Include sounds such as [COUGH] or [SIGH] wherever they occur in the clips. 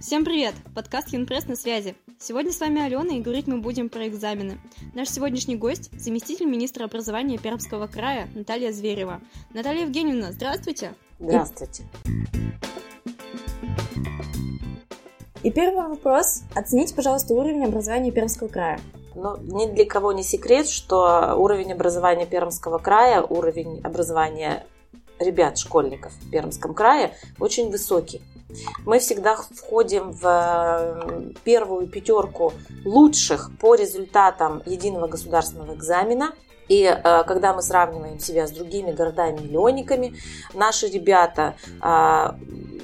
Всем привет! Подкаст Юнпресс на связи. Сегодня с вами Алена и говорить мы будем про экзамены. Наш сегодняшний гость – заместитель министра образования Пермского края Наталья Зверева. Наталья Евгеньевна, здравствуйте! Здравствуйте! И первый вопрос. Оцените, пожалуйста, уровень образования Пермского края. Ну, ни для кого не секрет, что уровень образования Пермского края, уровень образования ребят, школьников в Пермском крае очень высокий. Мы всегда входим в э, первую пятерку лучших по результатам единого государственного экзамена. И э, когда мы сравниваем себя с другими городами-миллионниками, наши ребята э,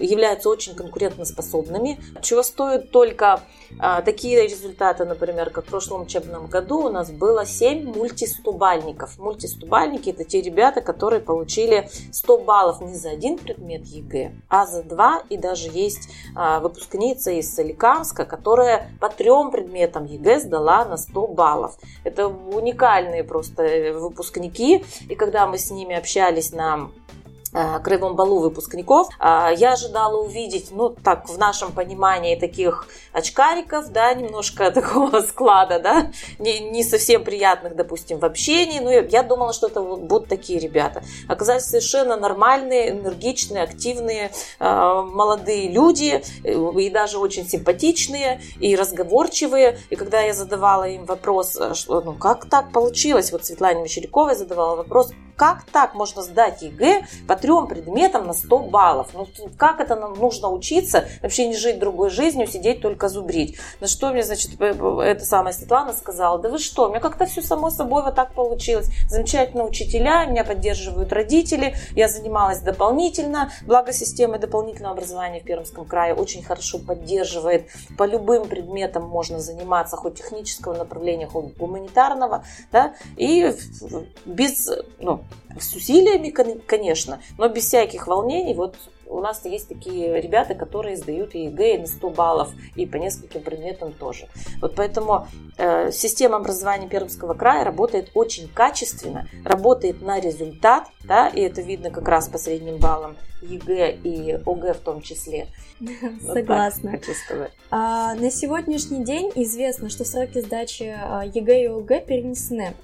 являются очень конкурентоспособными, чего стоят только а, такие результаты, например, как в прошлом учебном году у нас было 7 мультистубальников. Мультистубальники – это те ребята, которые получили 100 баллов не за один предмет ЕГЭ, а за два. И даже есть а, выпускница из Соликамска, которая по трем предметам ЕГЭ сдала на 100 баллов. Это уникальные просто выпускники. И когда мы с ними общались на Э, краевом балу выпускников. А, я ожидала увидеть, ну, так, в нашем понимании таких очкариков, да, немножко [LAUGHS] такого склада, да, не, не совсем приятных, допустим, в общении. Ну, я думала, что это будут такие ребята. Оказались совершенно нормальные, энергичные, активные, э, молодые люди, э, и даже очень симпатичные, и разговорчивые. И когда я задавала им вопрос, что, ну, как так получилось, вот Светлане Мещеряковой задавала вопрос, как так можно сдать ЕГЭ по трем предметам на 100 баллов? Ну, как это нам нужно учиться, вообще не жить другой жизнью, сидеть только зубрить? На что мне, значит, эта самая Светлана сказала, да вы что, у меня как-то все само собой вот так получилось. Замечательно учителя, меня поддерживают родители, я занималась дополнительно, благо система дополнительного образования в Пермском крае очень хорошо поддерживает. По любым предметам можно заниматься, хоть технического направления, хоть гуманитарного, да, и без, ну, с усилиями, конечно, но без всяких волнений. Вот у нас есть такие ребята, которые сдают ЕГЭ на 100 баллов и по нескольким предметам тоже. Вот поэтому э, система образования Пермского края работает очень качественно, работает на результат, да, и это видно как раз по средним баллам ЕГЭ и ОГЭ в том числе. [LAUGHS] Согласна. Вот а, на сегодняшний день известно, что сроки сдачи а, ЕГЭ и ОГЭ перенесены.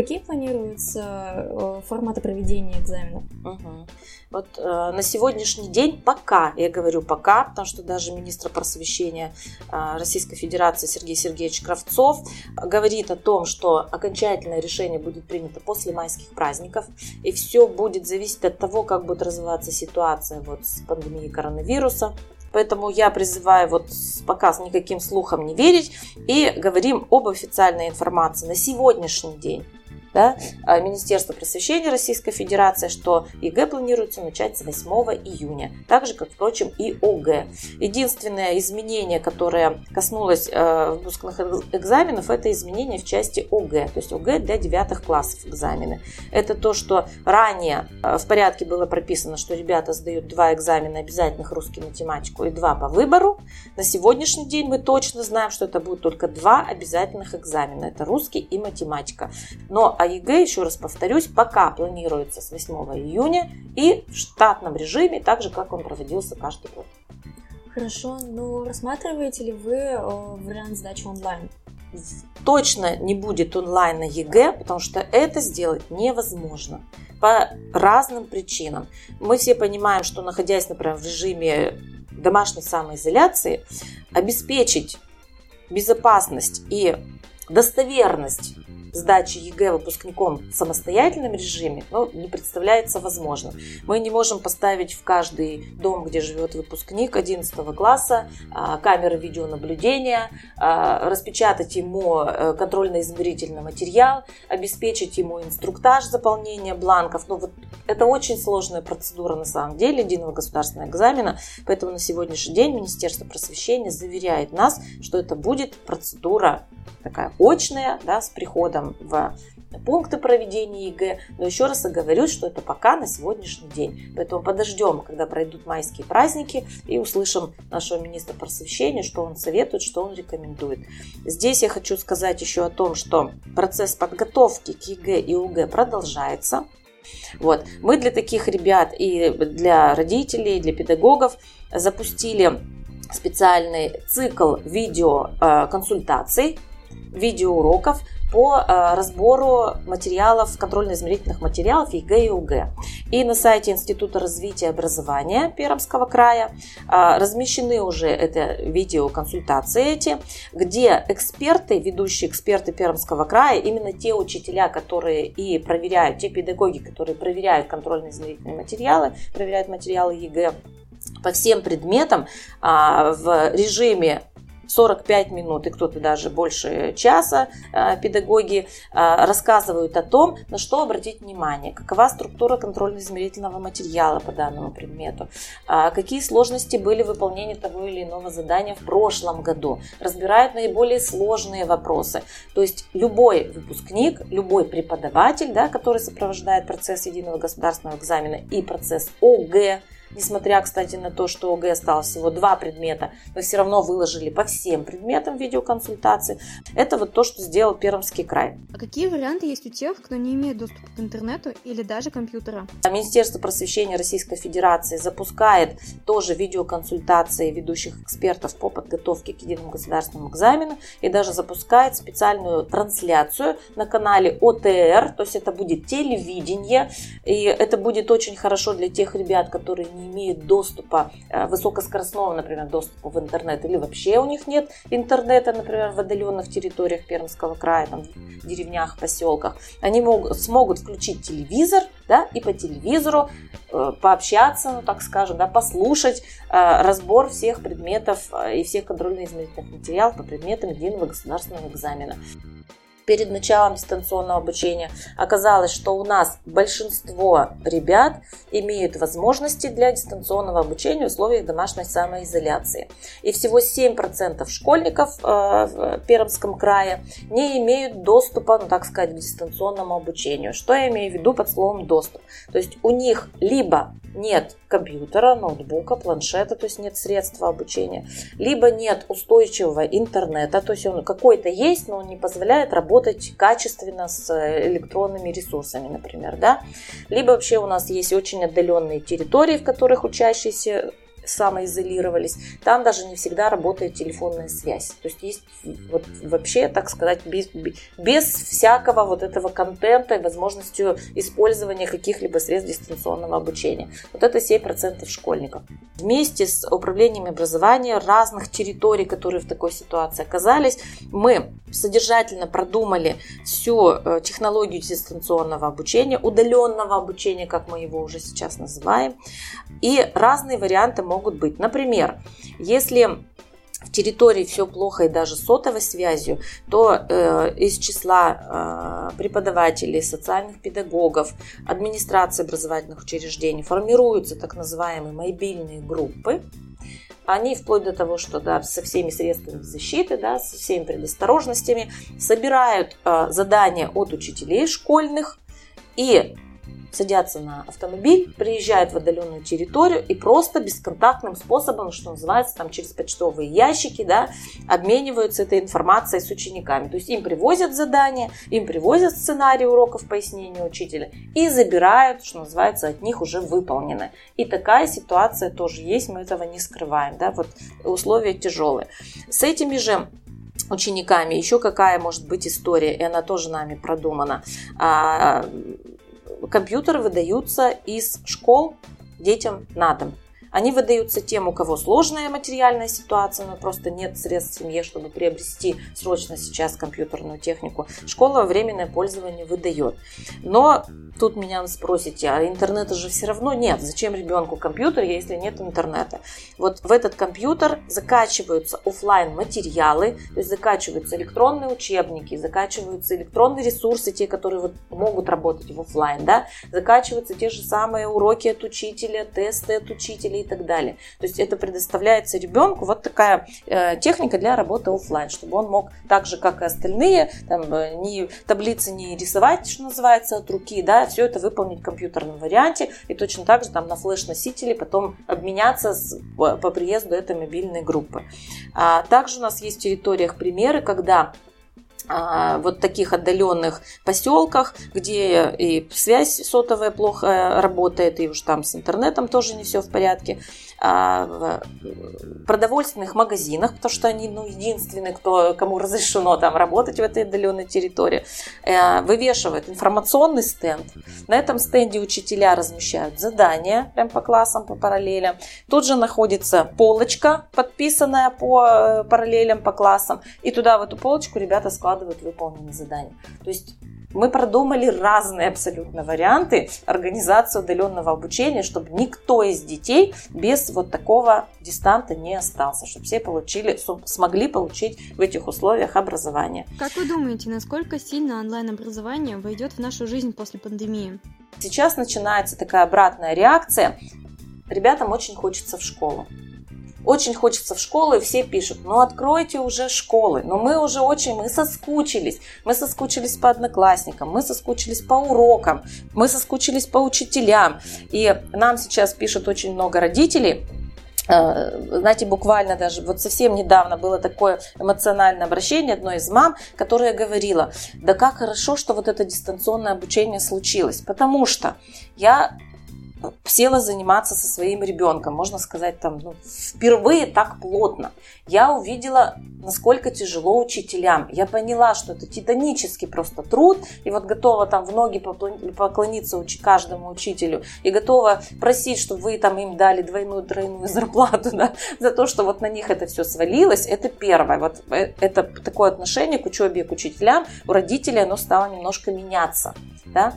Какие планируются э, форматы проведения экзаменов? Угу. Вот э, на сегодняшний день пока, я говорю пока, потому что даже министр просвещения э, Российской Федерации Сергей Сергеевич Кравцов говорит о том, что окончательное решение будет принято после майских праздников, и все будет зависеть от того, как будет развиваться ситуация вот с пандемией коронавируса. Поэтому я призываю вот пока никаким слухам не верить и говорим об официальной информации на сегодняшний день да, а Министерство просвещения Российской Федерации, что ЕГЭ планируется начать с 8 июня, так же, как, впрочем, и ОГЭ. Единственное изменение, которое коснулось э, выпускных экзаменов, это изменение в части ОГЭ, то есть ОГЭ для девятых классов экзамены. Это то, что ранее э, в порядке было прописано, что ребята сдают два экзамена обязательных русский математику и два по выбору. На сегодняшний день мы точно знаем, что это будут только два обязательных экзамена. Это русский и математика. Но а ЕГЭ, еще раз повторюсь, пока планируется с 8 июня и в штатном режиме, так же, как он проводился каждый год. Хорошо, но рассматриваете ли вы э, вариант сдачи онлайн? Точно не будет онлайн на ЕГЭ, потому что это сделать невозможно по разным причинам. Мы все понимаем, что находясь, например, в режиме домашней самоизоляции, обеспечить безопасность и достоверность сдачи ЕГЭ выпускником в самостоятельном режиме ну, не представляется возможным. Мы не можем поставить в каждый дом, где живет выпускник 11 класса, а, камеры видеонаблюдения, а, распечатать ему э, контрольно-измерительный материал, обеспечить ему инструктаж заполнения бланков. Ну, вот это очень сложная процедура на самом деле единого государственного экзамена, поэтому на сегодняшний день Министерство просвещения заверяет нас, что это будет процедура такая очная, да, с приходом в пункты проведения ЕГЭ, но еще раз оговорю, что это пока на сегодняшний день. Поэтому подождем, когда пройдут майские праздники и услышим нашего министра просвещения, что он советует, что он рекомендует. Здесь я хочу сказать еще о том, что процесс подготовки к ЕГЭ и ОГЭ продолжается. Вот. Мы для таких ребят и для родителей, и для педагогов запустили специальный цикл видеоконсультаций, видеоуроков по э, разбору материалов, контрольно-измерительных материалов ЕГЭ и ОГЭ. И на сайте Института развития образования Пермского края э, размещены уже это видеоконсультации эти, где эксперты, ведущие эксперты Пермского края, именно те учителя, которые и проверяют, те педагоги, которые проверяют контрольно-измерительные материалы, проверяют материалы ЕГЭ, по всем предметам а, в режиме 45 минут и кто-то даже больше часа а, педагоги а, рассказывают о том, на что обратить внимание, какова структура контрольно-измерительного материала по данному предмету, какие сложности были в выполнении того или иного задания в прошлом году, разбирают наиболее сложные вопросы. То есть любой выпускник, любой преподаватель, да, который сопровождает процесс единого государственного экзамена и процесс ОГЭ, Несмотря, кстати, на то, что ОГЭ осталось всего два предмета, мы все равно выложили по всем предметам видеоконсультации. Это вот то, что сделал Пермский край. А какие варианты есть у тех, кто не имеет доступа к интернету или даже компьютера? Министерство просвещения Российской Федерации запускает тоже видеоконсультации ведущих экспертов по подготовке к единому государственному экзамену и даже запускает специальную трансляцию на канале ОТР, то есть это будет телевидение, и это будет очень хорошо для тех ребят, которые не имеют доступа, э, высокоскоростного, например, доступа в интернет, или вообще у них нет интернета, например, в отдаленных территориях Пермского края, там, в деревнях, поселках, они могут, смогут включить телевизор, да, и по телевизору э, пообщаться, ну, так скажем, да, послушать э, разбор всех предметов и всех контрольно-измерительных материалов по предметам единого государственного экзамена перед началом дистанционного обучения оказалось, что у нас большинство ребят имеют возможности для дистанционного обучения в условиях домашней самоизоляции. И всего 7% школьников э, в Пермском крае не имеют доступа, ну так сказать, к дистанционному обучению. Что я имею в виду под словом доступ? То есть у них либо нет компьютера, ноутбука, планшета, то есть нет средства обучения, либо нет устойчивого интернета, то есть он какой-то есть, но он не позволяет работать качественно с электронными ресурсами, например, да, либо вообще у нас есть очень отдаленные территории, в которых учащиеся самоизолировались, там даже не всегда работает телефонная связь. То есть есть вот вообще, так сказать, без, без всякого вот этого контента и возможностью использования каких-либо средств дистанционного обучения. Вот это 7% школьников. Вместе с управлением образования разных территорий, которые в такой ситуации оказались, мы содержательно продумали всю э, технологию дистанционного обучения, удаленного обучения, как мы его уже сейчас называем. И разные варианты могут быть. Например, если в территории все плохо и даже сотовой связью, то э, из числа э, преподавателей, социальных педагогов, администрации образовательных учреждений формируются так называемые мобильные группы. Они вплоть до того, что да, со всеми средствами защиты, да, со всеми предосторожностями собирают э, задания от учителей школьных и садятся на автомобиль, приезжают в отдаленную территорию и просто бесконтактным способом, что называется, там через почтовые ящики, да, обмениваются этой информацией с учениками. То есть им привозят задания, им привозят сценарий уроков пояснения учителя и забирают, что называется, от них уже выполненное. И такая ситуация тоже есть, мы этого не скрываем, да, вот условия тяжелые. С этими же учениками еще какая может быть история, и она тоже нами продумана. Компьютеры выдаются из школ детям на дом. Они выдаются тем, у кого сложная материальная ситуация, но просто нет средств в семье, чтобы приобрести срочно сейчас компьютерную технику. Школа временное пользование выдает. Но тут меня спросите, а интернета же все равно нет. Зачем ребенку компьютер, если нет интернета? Вот в этот компьютер закачиваются офлайн материалы, то есть закачиваются электронные учебники, закачиваются электронные ресурсы, те, которые вот могут работать в офлайн, да, закачиваются те же самые уроки от учителя, тесты от учителя и так далее. То есть это предоставляется ребенку вот такая э, техника для работы офлайн, чтобы он мог так же, как и остальные, там, э, не, таблицы не рисовать, что называется, от руки, да, все это выполнить в компьютерном варианте и точно так же там на флеш-носителе потом обменяться с, по, приезду этой мобильной группы. А также у нас есть в территориях примеры, когда вот таких отдаленных поселках, где и связь сотовая плохо работает, и уж там с интернетом тоже не все в порядке. А, в продовольственных магазинах, потому что они ну, единственные, кто, кому разрешено там работать в этой отдаленной территории, э, вывешивают информационный стенд. На этом стенде учителя размещают задания прям по классам, по параллелям. Тут же находится полочка, подписанная по э, параллелям, по классам, и туда в эту полочку ребята складывают выполненные задания. То есть мы продумали разные абсолютно варианты организации удаленного обучения, чтобы никто из детей без вот такого дистанта не остался, чтобы все получили, смогли получить в этих условиях образование. Как вы думаете, насколько сильно онлайн-образование войдет в нашу жизнь после пандемии? Сейчас начинается такая обратная реакция. Ребятам очень хочется в школу. Очень хочется в школу, и все пишут, ну откройте уже школы. Но мы уже очень, мы соскучились. Мы соскучились по одноклассникам, мы соскучились по урокам, мы соскучились по учителям. И нам сейчас пишут очень много родителей, э, знаете, буквально даже вот совсем недавно было такое эмоциональное обращение одной из мам, которая говорила, да как хорошо, что вот это дистанционное обучение случилось, потому что я села заниматься со своим ребенком, можно сказать, там, ну, впервые так плотно. Я увидела, насколько тяжело учителям. Я поняла, что это титанический просто труд, и вот готова там в ноги поклониться каждому учителю, и готова просить, чтобы вы там им дали двойную, тройную [LAUGHS] зарплату, да, за то, что вот на них это все свалилось. Это первое. Вот э, это такое отношение к учебе и к учителям у родителей, оно стало немножко меняться, да.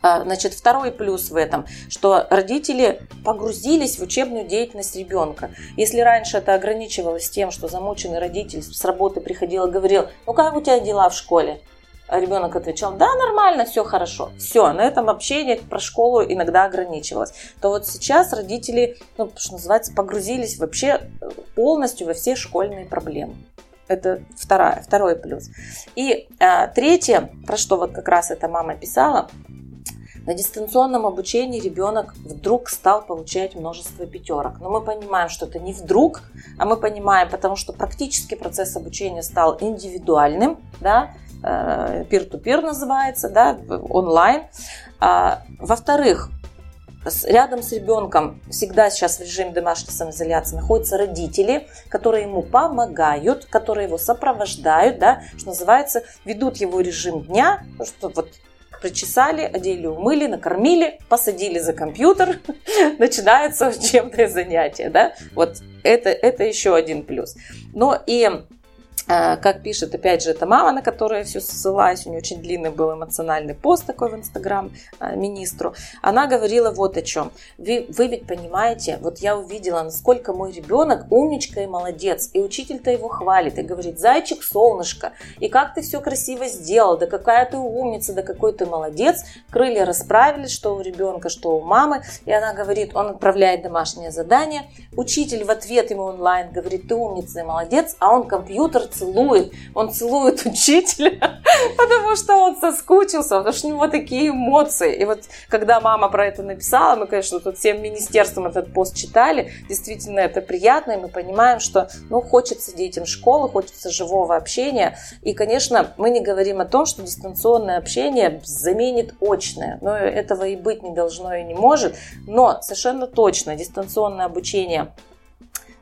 А, значит, второй плюс в этом, что родители погрузились в учебную деятельность ребенка. Если раньше это ограничивалось тем, что замученный родитель с работы приходил и говорил, ну как у тебя дела в школе? А ребенок отвечал, да, нормально, все хорошо. Все, на этом общение про школу иногда ограничивалось. То вот сейчас родители, ну, что называется, погрузились вообще полностью во все школьные проблемы. Это вторая, второй плюс. И а, третье, про что вот как раз эта мама писала, на дистанционном обучении ребенок вдруг стал получать множество пятерок. Но мы понимаем, что это не вдруг, а мы понимаем, потому что практически процесс обучения стал индивидуальным, да, э, peer-to-peer называется, да, онлайн. А, во-вторых, рядом с ребенком всегда сейчас в режиме домашней самоизоляции находятся родители, которые ему помогают, которые его сопровождают, да, что называется, ведут его режим дня, что вот причесали, одели, умыли, накормили, посадили за компьютер, [LAUGHS] начинается [LAUGHS] учебное занятие, да, вот это, это еще один плюс. Но и как пишет, опять же, это мама, на которую я все ссылаюсь, у нее очень длинный был эмоциональный пост такой в Инстаграм а, министру, она говорила вот о чем. Вы, вы ведь понимаете, вот я увидела, насколько мой ребенок умничка и молодец, и учитель-то его хвалит, и говорит, зайчик, солнышко, и как ты все красиво сделал, да какая ты умница, да какой ты молодец, крылья расправились, что у ребенка, что у мамы, и она говорит, он отправляет домашнее задание, учитель в ответ ему онлайн говорит, ты умница и молодец, а он компьютер целует. Он целует [LAUGHS] учителя, потому что он соскучился, потому что у него такие эмоции. И вот когда мама про это написала, мы, конечно, тут всем министерством этот пост читали, действительно это приятно, и мы понимаем, что ну, хочется детям школы, хочется живого общения. И, конечно, мы не говорим о том, что дистанционное общение заменит очное. Но этого и быть не должно и не может. Но совершенно точно дистанционное обучение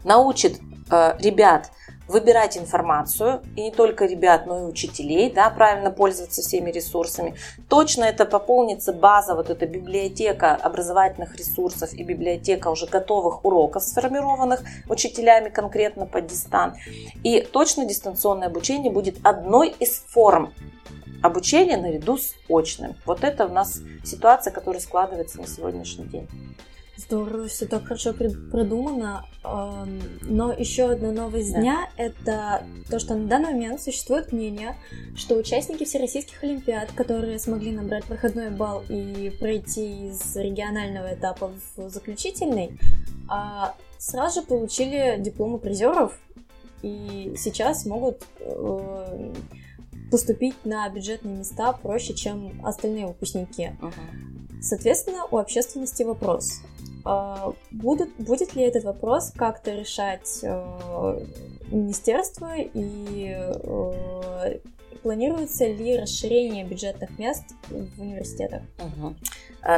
научит э, ребят выбирать информацию, и не только ребят, но и учителей, да, правильно пользоваться всеми ресурсами. Точно это пополнится база, вот эта библиотека образовательных ресурсов и библиотека уже готовых уроков, сформированных учителями конкретно под дистан. И точно дистанционное обучение будет одной из форм обучения наряду с очным. Вот это у нас ситуация, которая складывается на сегодняшний день. Здорово, все так хорошо продумано. Но еще одна новость да. дня – это то, что на данный момент существует мнение, что участники всероссийских олимпиад, которые смогли набрать проходной балл и пройти из регионального этапа в заключительный, а, сразу же получили дипломы призеров и сейчас могут э, поступить на бюджетные места проще, чем остальные выпускники. Uh-huh. Соответственно, у общественности вопрос – а, будут, будет ли этот вопрос как-то решать э, министерство и э, планируется ли расширение бюджетных мест в университетах? Угу.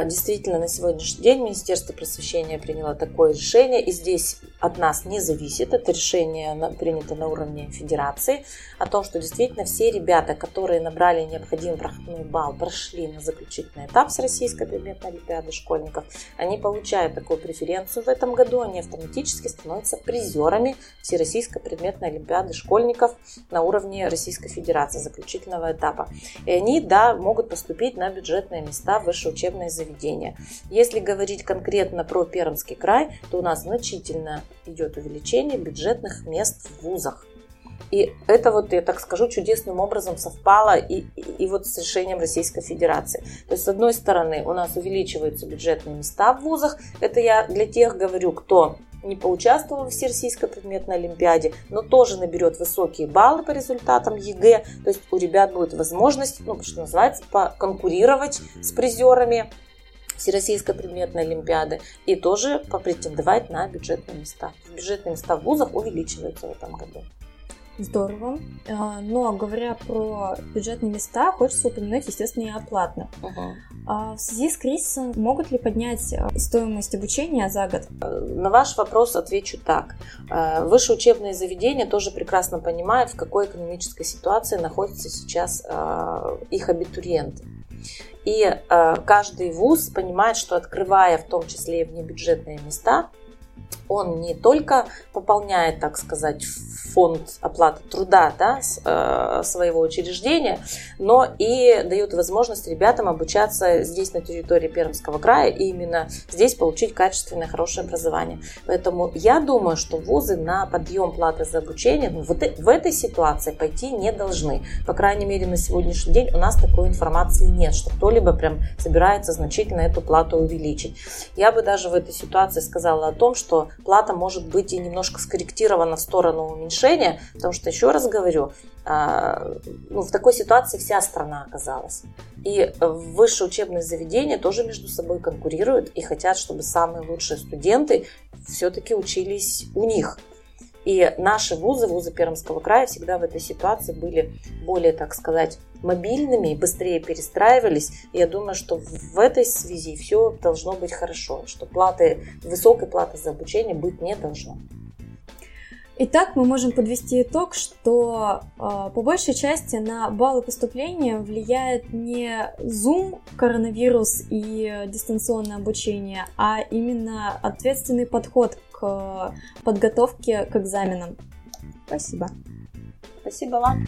Действительно, на сегодняшний день Министерство просвещения приняло такое решение, и здесь от нас не зависит, это решение принято на уровне федерации, о том, что действительно все ребята, которые набрали необходимый проходной балл, прошли на заключительный этап Всероссийской предметной олимпиады школьников, они получают такую преференцию в этом году, они автоматически становятся призерами Всероссийской предметной олимпиады школьников на уровне Российской Федерации заключительного этапа. И они, да, могут поступить на бюджетные места в высшее учебное заведения. Если говорить конкретно про Пермский край, то у нас значительно идет увеличение бюджетных мест в вузах. И это вот, я так скажу, чудесным образом совпало и, и, и вот с решением Российской Федерации. То есть, с одной стороны, у нас увеличиваются бюджетные места в вузах. Это я для тех говорю, кто не поучаствовал в Всероссийской предметной олимпиаде, но тоже наберет высокие баллы по результатам ЕГЭ. То есть у ребят будет возможность, ну, что называется, конкурировать с призерами Всероссийской предметной олимпиады и тоже попретендовать на бюджетные места. Бюджетные места в вузах увеличиваются в этом году. Здорово. А, но говоря про бюджетные места, хочется упомянуть, естественно, и о платном. Угу. В связи с кризисом могут ли поднять а, стоимость обучения за год? На ваш вопрос отвечу так. Высшее учебные заведения тоже прекрасно понимают, в какой экономической ситуации находятся сейчас их абитуриенты. И э, каждый вуз понимает, что открывая в том числе и внебюджетные места, он не только пополняет, так сказать, фонд оплаты труда да, э, своего учреждения, но и дает возможность ребятам обучаться здесь, на территории Пермского края, и именно здесь получить качественное, хорошее образование. Поэтому я думаю, что вузы на подъем платы за обучение ну, вот в этой ситуации пойти не должны. По крайней мере, на сегодняшний день у нас такой информации нет, что кто-либо прям собирается значительно эту плату увеличить. Я бы даже в этой ситуации сказала о том, что плата может быть и немножко скорректирована в сторону уменьшения, потому что, еще раз говорю, а, ну, в такой ситуации вся страна оказалась. И высшие учебные заведения тоже между собой конкурируют и хотят, чтобы самые лучшие студенты все-таки учились у них. И наши вузы, вузы Пермского края всегда в этой ситуации были более, так сказать, мобильными, быстрее перестраивались. И я думаю, что в этой связи все должно быть хорошо, что платы, высокой платы за обучение быть не должно. Итак, мы можем подвести итог, что э, по большей части на баллы поступления влияет не Zoom, коронавирус и дистанционное обучение, а именно ответственный подход к подготовке к экзаменам. Спасибо. Спасибо вам.